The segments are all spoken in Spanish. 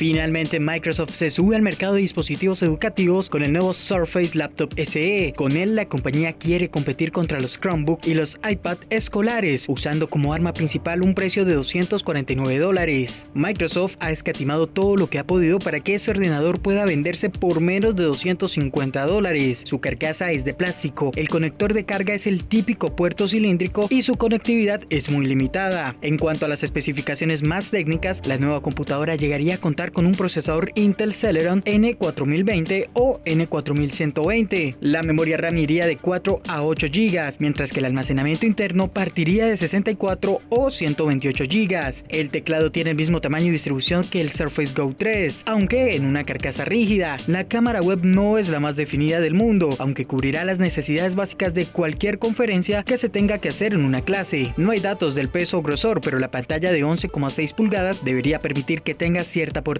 Finalmente, Microsoft se sube al mercado de dispositivos educativos con el nuevo Surface Laptop SE. Con él, la compañía quiere competir contra los Chromebook y los iPad escolares, usando como arma principal un precio de 249 dólares. Microsoft ha escatimado todo lo que ha podido para que ese ordenador pueda venderse por menos de 250 dólares. Su carcasa es de plástico, el conector de carga es el típico puerto cilíndrico y su conectividad es muy limitada. En cuanto a las especificaciones más técnicas, la nueva computadora llegaría a contar con un procesador Intel Celeron N4020 o N4120. La memoria RAM iría de 4 a 8 GB, mientras que el almacenamiento interno partiría de 64 o 128 GB. El teclado tiene el mismo tamaño y distribución que el Surface Go 3, aunque en una carcasa rígida. La cámara web no es la más definida del mundo, aunque cubrirá las necesidades básicas de cualquier conferencia que se tenga que hacer en una clase. No hay datos del peso o grosor, pero la pantalla de 11,6 pulgadas debería permitir que tenga cierta portabilidad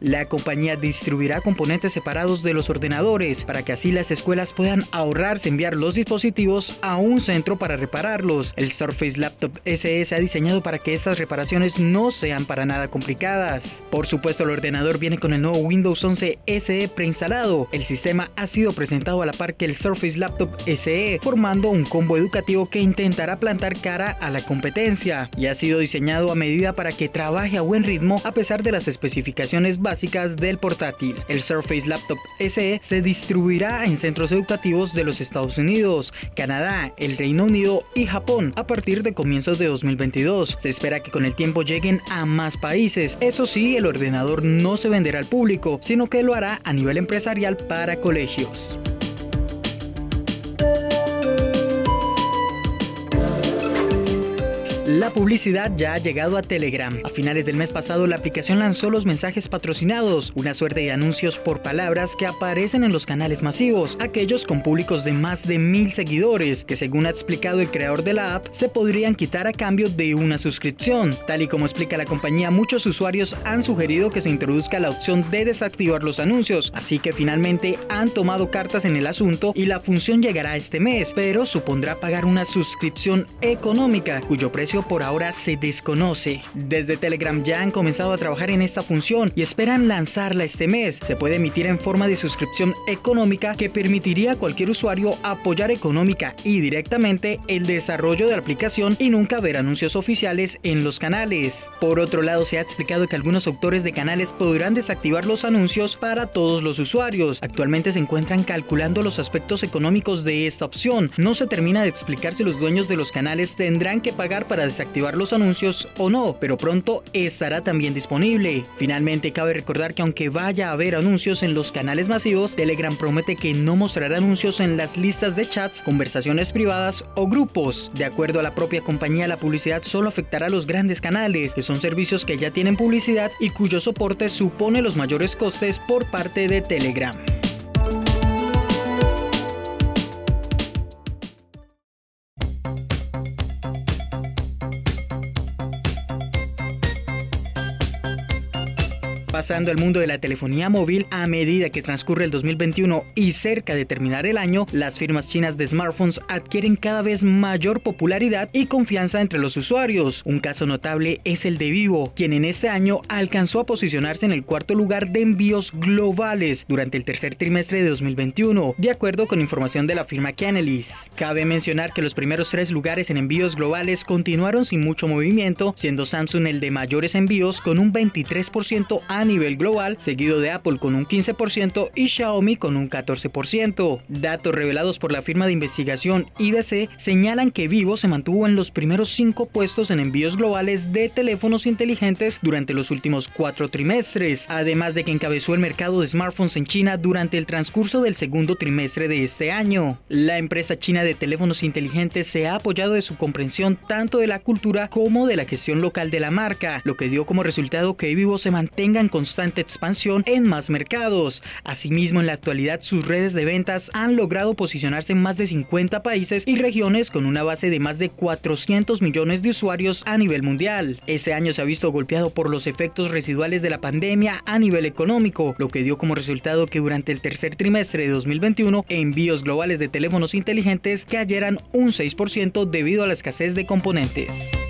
la compañía distribuirá componentes separados de los ordenadores para que así las escuelas puedan ahorrarse enviar los dispositivos a un centro para repararlos. El Surface Laptop SE se ha diseñado para que estas reparaciones no sean para nada complicadas. Por supuesto, el ordenador viene con el nuevo Windows 11 SE preinstalado. El sistema ha sido presentado a la par que el Surface Laptop SE, formando un combo educativo que intentará plantar cara a la competencia y ha sido diseñado a medida para que trabaje a buen ritmo a pesar de las especificaciones básicas del portátil. El Surface Laptop SE se distribuirá en centros educativos de los Estados Unidos, Canadá, el Reino Unido y Japón a partir de comienzos de 2022. Se espera que con el tiempo lleguen a más países. Eso sí, el ordenador no se venderá al público, sino que lo hará a nivel empresarial para colegios. La publicidad ya ha llegado a Telegram. A finales del mes pasado, la aplicación lanzó los mensajes patrocinados, una suerte de anuncios por palabras que aparecen en los canales masivos, aquellos con públicos de más de mil seguidores, que según ha explicado el creador de la app, se podrían quitar a cambio de una suscripción. Tal y como explica la compañía, muchos usuarios han sugerido que se introduzca la opción de desactivar los anuncios, así que finalmente han tomado cartas en el asunto y la función llegará este mes, pero supondrá pagar una suscripción económica, cuyo precio por ahora se desconoce. Desde Telegram ya han comenzado a trabajar en esta función y esperan lanzarla este mes. Se puede emitir en forma de suscripción económica que permitiría a cualquier usuario apoyar económica y directamente el desarrollo de la aplicación y nunca ver anuncios oficiales en los canales. Por otro lado, se ha explicado que algunos autores de canales podrán desactivar los anuncios para todos los usuarios. Actualmente se encuentran calculando los aspectos económicos de esta opción. No se termina de explicar si los dueños de los canales tendrán que pagar para desactivar los anuncios o no, pero pronto estará también disponible. Finalmente, cabe recordar que aunque vaya a haber anuncios en los canales masivos, Telegram promete que no mostrará anuncios en las listas de chats, conversaciones privadas o grupos. De acuerdo a la propia compañía, la publicidad solo afectará a los grandes canales, que son servicios que ya tienen publicidad y cuyo soporte supone los mayores costes por parte de Telegram. Pasando al mundo de la telefonía móvil, a medida que transcurre el 2021 y cerca de terminar el año, las firmas chinas de smartphones adquieren cada vez mayor popularidad y confianza entre los usuarios. Un caso notable es el de Vivo, quien en este año alcanzó a posicionarse en el cuarto lugar de envíos globales durante el tercer trimestre de 2021, de acuerdo con información de la firma Canalys. Cabe mencionar que los primeros tres lugares en envíos globales continuaron sin mucho movimiento, siendo Samsung el de mayores envíos con un 23% a nivel global, seguido de Apple con un 15% y Xiaomi con un 14%. Datos revelados por la firma de investigación IDC señalan que Vivo se mantuvo en los primeros cinco puestos en envíos globales de teléfonos inteligentes durante los últimos cuatro trimestres, además de que encabezó el mercado de smartphones en China durante el transcurso del segundo trimestre de este año. La empresa china de teléfonos inteligentes se ha apoyado de su comprensión tanto de la cultura como de la gestión local de la marca, lo que dio como resultado que Vivo se mantenga en constante expansión en más mercados. Asimismo, en la actualidad sus redes de ventas han logrado posicionarse en más de 50 países y regiones con una base de más de 400 millones de usuarios a nivel mundial. Este año se ha visto golpeado por los efectos residuales de la pandemia a nivel económico, lo que dio como resultado que durante el tercer trimestre de 2021 envíos globales de teléfonos inteligentes cayeran un 6% debido a la escasez de componentes.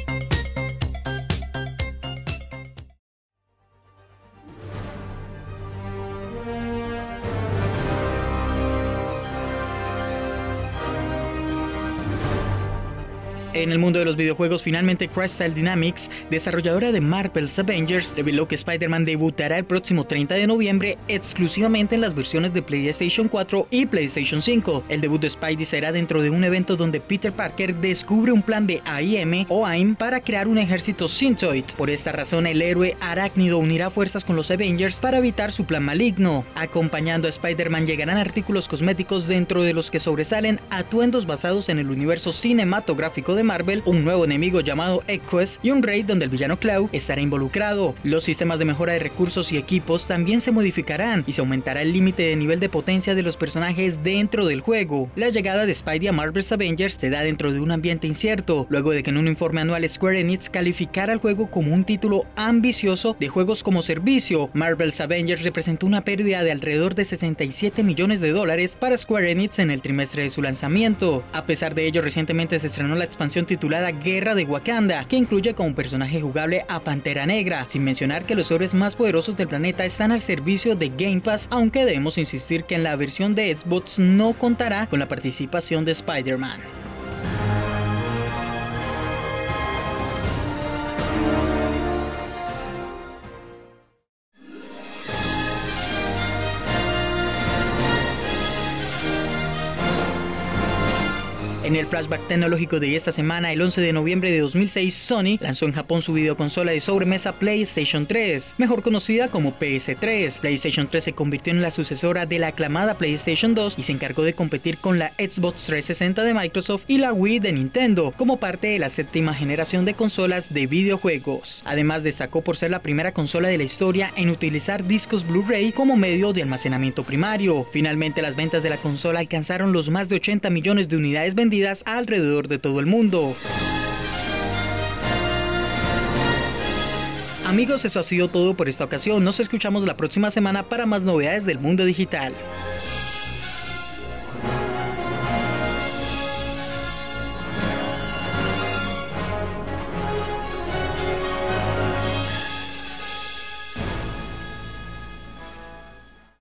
En el mundo de los videojuegos, finalmente Crystal Dynamics, desarrolladora de Marvel's Avengers, reveló que Spider-Man debutará el próximo 30 de noviembre exclusivamente en las versiones de PlayStation 4 y PlayStation 5. El debut de Spidey será dentro de un evento donde Peter Parker descubre un plan de AIM o AIM para crear un ejército Synthoid. Por esta razón, el héroe arácnido unirá fuerzas con los Avengers para evitar su plan maligno. Acompañando a Spider-Man llegarán artículos cosméticos dentro de los que sobresalen atuendos basados en el universo cinematográfico de Marvel, un nuevo enemigo llamado Equus y un raid donde el villano Cloud estará involucrado. Los sistemas de mejora de recursos y equipos también se modificarán y se aumentará el límite de nivel de potencia de los personajes dentro del juego. La llegada de Spidey a Marvel's Avengers se da dentro de un ambiente incierto, luego de que en un informe anual Square Enix calificara al juego como un título ambicioso de juegos como servicio. Marvel's Avengers representó una pérdida de alrededor de 67 millones de dólares para Square Enix en el trimestre de su lanzamiento. A pesar de ello, recientemente se estrenó la expansión titulada Guerra de Wakanda, que incluye como personaje jugable a Pantera Negra, sin mencionar que los héroes más poderosos del planeta están al servicio de Game Pass, aunque debemos insistir que en la versión de Xbox no contará con la participación de Spider-Man. En el flashback tecnológico de esta semana, el 11 de noviembre de 2006, Sony lanzó en Japón su videoconsola de sobremesa PlayStation 3, mejor conocida como PS3. PlayStation 3 se convirtió en la sucesora de la aclamada PlayStation 2 y se encargó de competir con la Xbox 360 de Microsoft y la Wii de Nintendo como parte de la séptima generación de consolas de videojuegos. Además destacó por ser la primera consola de la historia en utilizar discos Blu-ray como medio de almacenamiento primario. Finalmente las ventas de la consola alcanzaron los más de 80 millones de unidades vendidas alrededor de todo el mundo. Amigos, eso ha sido todo por esta ocasión. Nos escuchamos la próxima semana para más novedades del mundo digital.